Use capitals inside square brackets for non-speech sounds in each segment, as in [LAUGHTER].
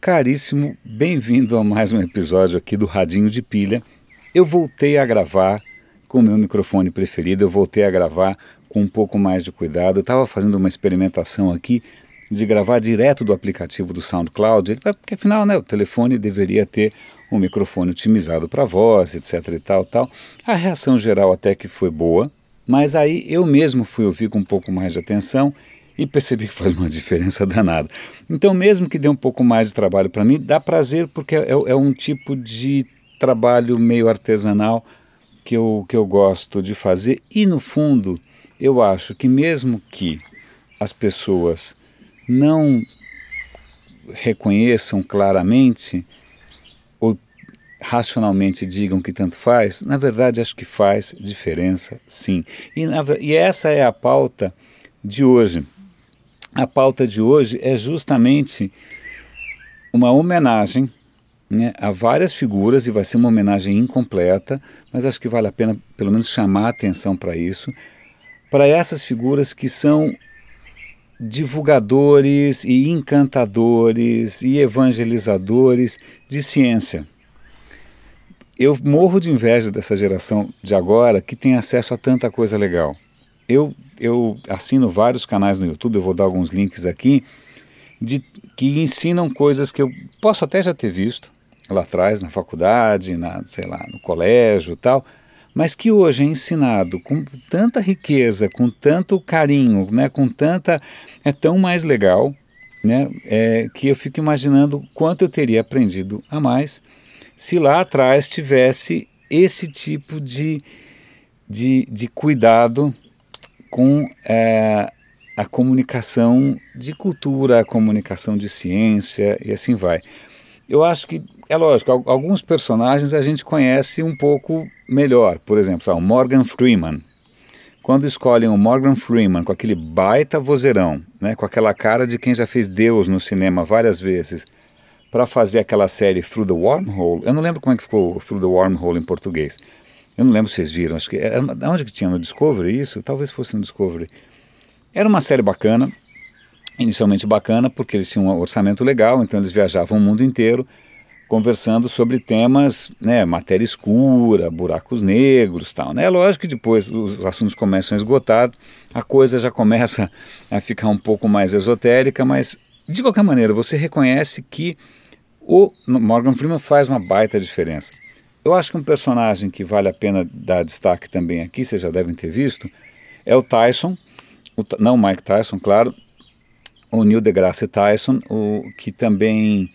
caríssimo, bem-vindo a mais um episódio aqui do Radinho de Pilha. Eu voltei a gravar com o meu microfone preferido, eu voltei a gravar com um pouco mais de cuidado. Eu estava fazendo uma experimentação aqui de gravar direto do aplicativo do SoundCloud, porque afinal né, o telefone deveria ter um microfone otimizado para voz, etc e tal, tal. A reação geral até que foi boa, mas aí eu mesmo fui ouvir com um pouco mais de atenção e percebi que faz uma diferença danada. Então, mesmo que dê um pouco mais de trabalho para mim, dá prazer porque é, é, um tipo de trabalho meio artesanal que eu, que eu gosto de fazer e, no fundo, eu acho que mesmo que as pessoas não reconheçam claramente ou racionalmente digam que tanto faz, na verdade acho que faz diferença sim. E, na, e essa é a pauta de hoje. A pauta de hoje é justamente uma homenagem né, a várias figuras, e vai ser uma homenagem incompleta, mas acho que vale a pena pelo menos chamar a atenção para isso, para essas figuras que são divulgadores e encantadores e evangelizadores de ciência. Eu morro de inveja dessa geração de agora que tem acesso a tanta coisa legal. Eu eu assino vários canais no YouTube, eu vou dar alguns links aqui, de, que ensinam coisas que eu posso até já ter visto lá atrás, na faculdade, na, sei lá, no colégio tal, mas que hoje é ensinado com tanta riqueza, com tanto carinho, né, com tanta. é tão mais legal, né, é, que eu fico imaginando quanto eu teria aprendido a mais se lá atrás tivesse esse tipo de, de, de cuidado com é, a comunicação de cultura, a comunicação de ciência e assim vai. Eu acho que, é lógico, alguns personagens a gente conhece um pouco melhor. Por exemplo, sabe, o Morgan Freeman. Quando escolhem o Morgan Freeman com aquele baita vozeirão, né, com aquela cara de quem já fez Deus no cinema várias vezes, para fazer aquela série Through the Wormhole, eu não lembro como é que ficou Through the Wormhole em português, eu não lembro se vocês viram, acho que era, onde que tinha no Discovery isso? Talvez fosse no Discovery. Era uma série bacana, inicialmente bacana, porque eles tinham um orçamento legal, então eles viajavam o mundo inteiro conversando sobre temas, né, matéria escura, buracos negros, tal, né? Lógico que depois os assuntos começam a esgotar, a coisa já começa a ficar um pouco mais esotérica, mas de qualquer maneira você reconhece que o Morgan Freeman faz uma baita diferença. Eu acho que um personagem que vale a pena dar destaque também aqui, vocês já devem ter visto, é o Tyson, o, não o Mike Tyson, claro, o Neil deGrasse Tyson, o, que também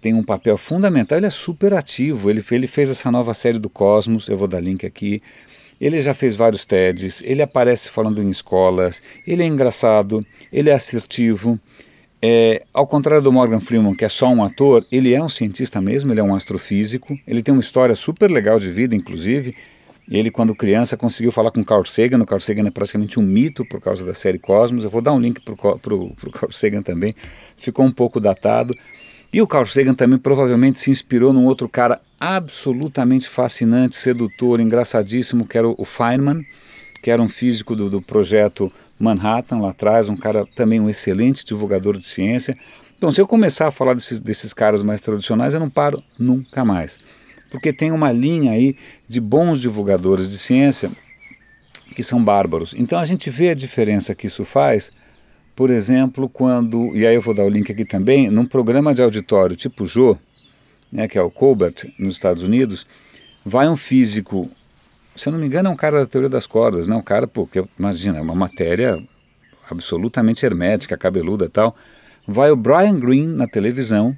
tem um papel fundamental, ele é super ativo, ele, ele fez essa nova série do Cosmos, eu vou dar link aqui, ele já fez vários TEDs, ele aparece falando em escolas, ele é engraçado, ele é assertivo, é, ao contrário do Morgan Freeman, que é só um ator, ele é um cientista mesmo, ele é um astrofísico, ele tem uma história super legal de vida, inclusive. Ele, quando criança, conseguiu falar com Carl Sagan. O Carl Sagan é praticamente um mito por causa da série Cosmos. Eu vou dar um link para o Carl Sagan também. Ficou um pouco datado. E o Carl Sagan também provavelmente se inspirou num outro cara absolutamente fascinante, sedutor, engraçadíssimo, que era o Feynman, que era um físico do, do projeto Manhattan lá atrás, um cara também um excelente divulgador de ciência. Então, se eu começar a falar desses, desses caras mais tradicionais, eu não paro nunca mais. Porque tem uma linha aí de bons divulgadores de ciência que são bárbaros. Então a gente vê a diferença que isso faz, por exemplo, quando, e aí eu vou dar o link aqui também, num programa de auditório tipo Jô, né, que é o Colbert, nos Estados Unidos, vai um físico se eu não me engano, é um cara da teoria das cordas, né? Um cara, porque imagina, é uma matéria absolutamente hermética, cabeluda e tal. Vai o Brian Greene na televisão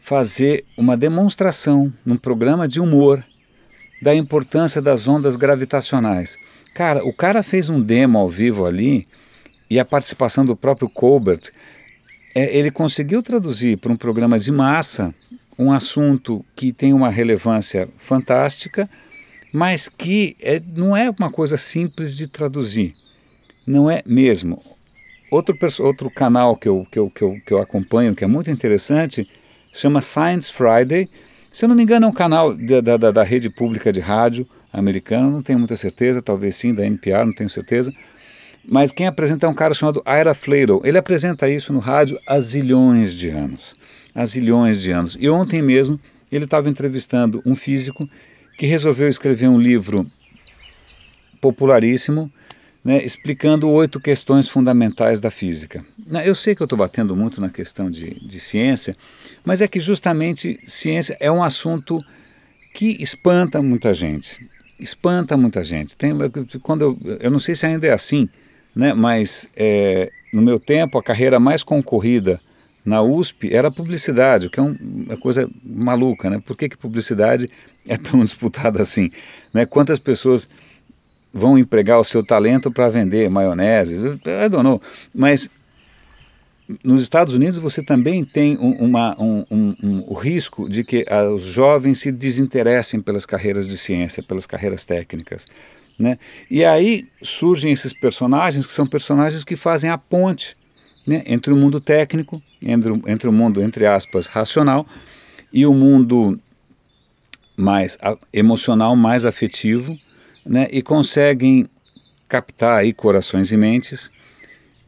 fazer uma demonstração num programa de humor da importância das ondas gravitacionais. Cara, o cara fez um demo ao vivo ali e a participação do próprio Colbert, é, ele conseguiu traduzir para um programa de massa um assunto que tem uma relevância fantástica mas que é, não é uma coisa simples de traduzir. Não é mesmo. Outro, outro canal que eu, que, eu, que, eu, que eu acompanho, que é muito interessante, chama Science Friday. Se eu não me engano, é um canal da, da, da rede pública de rádio americana, não tenho muita certeza, talvez sim, da NPR, não tenho certeza. Mas quem apresenta é um cara chamado Ira Fladle. Ele apresenta isso no rádio há zilhões de anos. há zilhões de anos. E ontem mesmo ele estava entrevistando um físico que resolveu escrever um livro popularíssimo, né, explicando oito questões fundamentais da física. Eu sei que eu estou batendo muito na questão de, de ciência, mas é que justamente ciência é um assunto que espanta muita gente. Espanta muita gente. Tem, quando eu, eu não sei se ainda é assim, né, mas é, no meu tempo a carreira mais concorrida na USP era publicidade, o que é um, uma coisa maluca, né? Por que, que publicidade é tão [LAUGHS] disputada assim? Né? Quantas pessoas vão empregar o seu talento para vender maionese? I don't know. Mas nos Estados Unidos você também tem um, uma, um, um, o risco de que os jovens se desinteressem pelas carreiras de ciência, pelas carreiras técnicas. Né? E aí surgem esses personagens que são personagens que fazem a ponte né, entre o mundo técnico, entre, entre o mundo, entre aspas, racional, e o mundo mais emocional, mais afetivo, né, e conseguem captar aí corações e mentes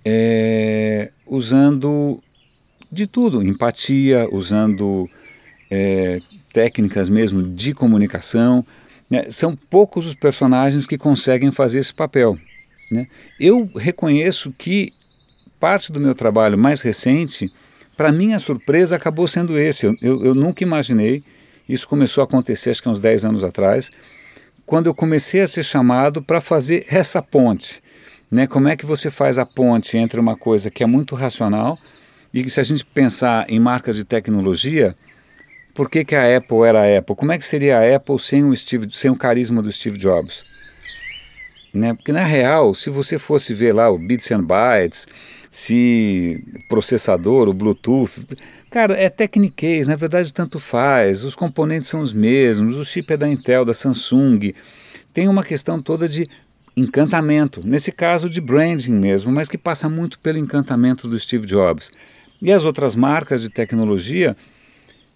é, usando de tudo, empatia, usando é, técnicas mesmo de comunicação. Né? São poucos os personagens que conseguem fazer esse papel. Né? Eu reconheço que parte do meu trabalho mais recente, para minha surpresa, acabou sendo esse. Eu, eu, eu, nunca imaginei, isso começou a acontecer acho que uns 10 anos atrás, quando eu comecei a ser chamado para fazer essa ponte. Né? Como é que você faz a ponte entre uma coisa que é muito racional e que se a gente pensar em marcas de tecnologia, por que, que a Apple era a Apple? Como é que seria a Apple sem o, Steve, sem o carisma do Steve Jobs? Né? Porque na real, se você fosse ver lá o Bits and Bytes, se processador, o Bluetooth. Cara, é techniquez, na verdade tanto faz, os componentes são os mesmos, o chip é da Intel, da Samsung. Tem uma questão toda de encantamento, nesse caso de branding mesmo, mas que passa muito pelo encantamento do Steve Jobs. E as outras marcas de tecnologia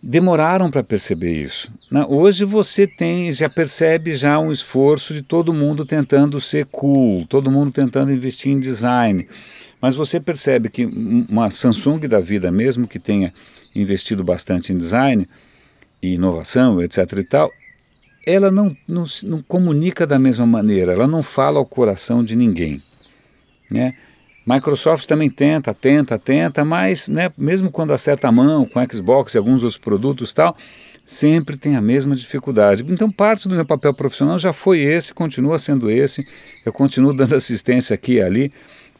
demoraram para perceber isso. Hoje você tem, já percebe já um esforço de todo mundo tentando ser cool, todo mundo tentando investir em design. Mas você percebe que uma Samsung da vida, mesmo que tenha investido bastante em design e inovação, etc. e tal, ela não, não, não comunica da mesma maneira, ela não fala ao coração de ninguém. Né? Microsoft também tenta, tenta, tenta, mas né, mesmo quando acerta a mão com Xbox e alguns outros produtos tal, sempre tem a mesma dificuldade. Então parte do meu papel profissional já foi esse, continua sendo esse. Eu continuo dando assistência aqui e ali,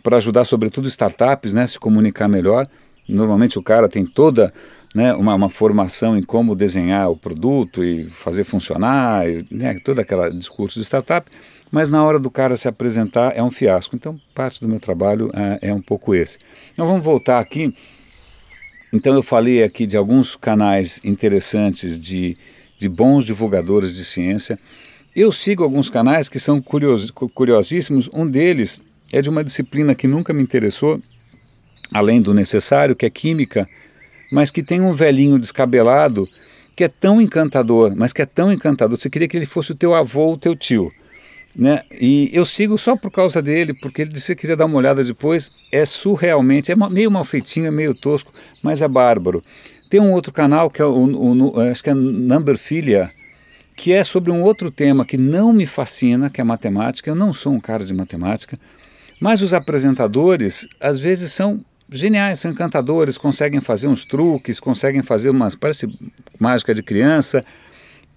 para ajudar, sobretudo, startups né, se comunicar melhor. Normalmente o cara tem toda né, uma, uma, formação em como desenhar o produto e fazer funcionar, e, né, todo aquele discurso de startup, mas na hora do cara se apresentar é um fiasco. Então, parte do meu trabalho é, é um pouco esse. Então, vamos voltar aqui. Então, eu falei aqui de alguns canais interessantes de, de bons divulgadores de ciência. Eu sigo alguns canais que são curios, curiosíssimos. Um deles é de uma disciplina que nunca me interessou, além do necessário, que é química, mas que tem um velhinho descabelado que é tão encantador, mas que é tão encantador, você queria que ele fosse o teu avô ou o teu tio. Né? E eu sigo só por causa dele, porque ele, se você quiser dar uma olhada depois, é surrealmente, é meio mal feitinho, é meio tosco, mas é bárbaro. Tem um outro canal que é o, o acho que é Number Filia, que é sobre um outro tema que não me fascina, que é matemática. Eu não sou um cara de matemática, mas os apresentadores, às vezes, são geniais, são encantadores, conseguem fazer uns truques, conseguem fazer umas. parece mágica de criança.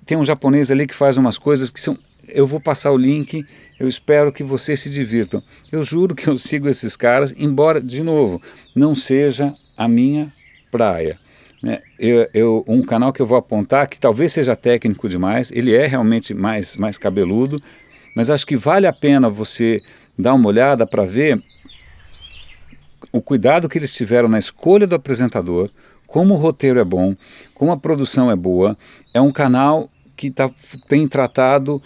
Tem um japonês ali que faz umas coisas que são. Eu vou passar o link, eu espero que vocês se divirtam. Eu juro que eu sigo esses caras, embora, de novo, não seja a minha praia. Né? Eu, eu, um canal que eu vou apontar, que talvez seja técnico demais, ele é realmente mais, mais cabeludo, mas acho que vale a pena você dar uma olhada para ver o cuidado que eles tiveram na escolha do apresentador, como o roteiro é bom, como a produção é boa. É um canal que tá, tem tratado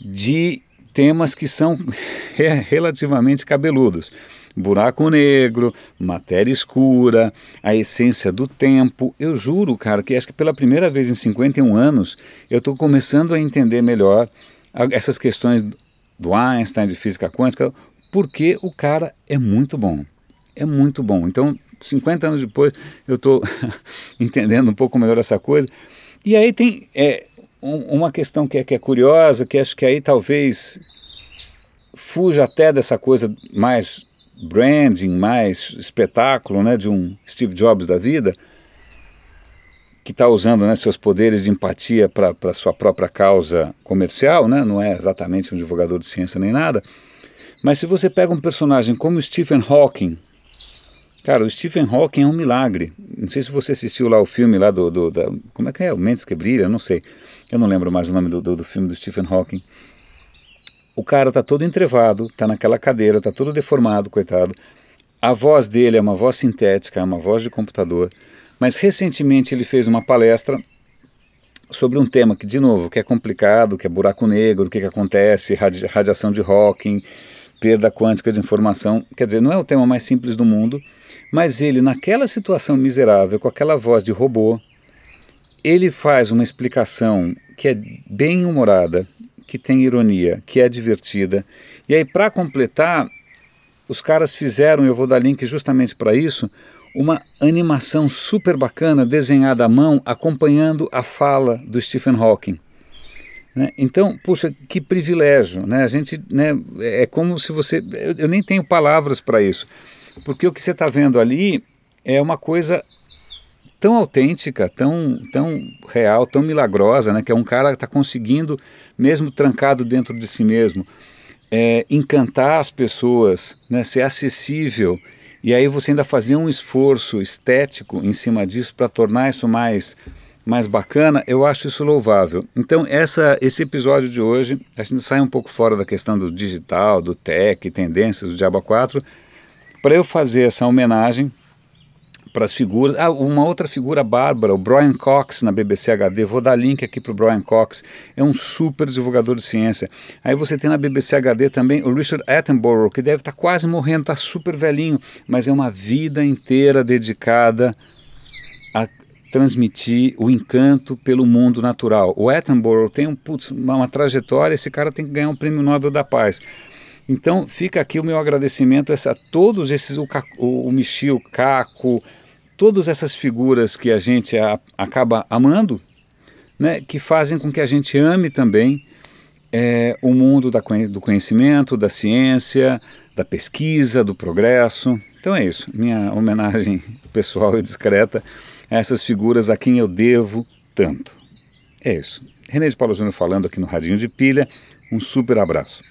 de temas que são [LAUGHS] relativamente cabeludos. Buraco negro, matéria escura, a essência do tempo. Eu juro, cara, que acho que pela primeira vez em 51 anos eu estou começando a entender melhor essas questões do Einstein, de física quântica, porque o cara é muito bom. É muito bom. Então, 50 anos depois eu estou [LAUGHS] entendendo um pouco melhor essa coisa. E aí tem é, um, uma questão que é, que é curiosa, que acho que aí talvez fuja até dessa coisa mais branding, mais espetáculo, né, de um Steve Jobs da vida, que está usando né, seus poderes de empatia para sua própria causa comercial, né, não é exatamente um divulgador de ciência nem nada, mas se você pega um personagem como Stephen Hawking, cara, o Stephen Hawking é um milagre. Não sei se você assistiu lá o filme lá do, do da, como é que é, o Mentes que Brilha, não sei, eu não lembro mais o nome do, do, do filme do Stephen Hawking. O cara tá todo entrevado, tá naquela cadeira, tá todo deformado, coitado. A voz dele é uma voz sintética, é uma voz de computador. Mas recentemente ele fez uma palestra sobre um tema que, de novo, que é complicado, que é buraco negro, o que, que acontece, radi radiação de Hawking, perda quântica de informação. Quer dizer, não é o tema mais simples do mundo, mas ele, naquela situação miserável, com aquela voz de robô, ele faz uma explicação que é bem humorada, que tem ironia, que é divertida. E aí, para completar, os caras fizeram, eu vou dar link justamente para isso, uma animação super bacana, desenhada à mão, acompanhando a fala do Stephen Hawking. Né? Então, puxa, que privilégio, né? A gente, né, é como se você, eu, eu nem tenho palavras para isso, porque o que você está vendo ali é uma coisa tão autêntica, tão, tão real, tão milagrosa, né? Que é um cara que está conseguindo, mesmo trancado dentro de si mesmo, é, encantar as pessoas, né? Ser acessível. E aí você ainda fazia um esforço estético em cima disso para tornar isso mais mais bacana, eu acho isso louvável. Então, essa, esse episódio de hoje, a gente sai um pouco fora da questão do digital, do tech, tendências do Diaba 4, para eu fazer essa homenagem para as figuras. Ah, uma outra figura bárbara, o Brian Cox na BBC HD. Vou dar link aqui para o Brian Cox. É um super divulgador de ciência. Aí você tem na BBC HD também o Richard Attenborough, que deve estar tá quase morrendo, está super velhinho, mas é uma vida inteira dedicada a transmitir o encanto pelo mundo natural. O Attenborough tem um, putz, uma, uma trajetória, esse cara tem que ganhar um prêmio Nobel da Paz. Então fica aqui o meu agradecimento a todos esses, o, o, o Michio, Caco, todas essas figuras que a gente a, acaba amando, né, que fazem com que a gente ame também é, o mundo da, do conhecimento, da ciência, da pesquisa, do progresso. Então é isso, minha homenagem [LAUGHS] pessoal e discreta a essas figuras a quem eu devo tanto. É isso. René de Paulo Júnior falando aqui no Radinho de Pilha. Um super abraço.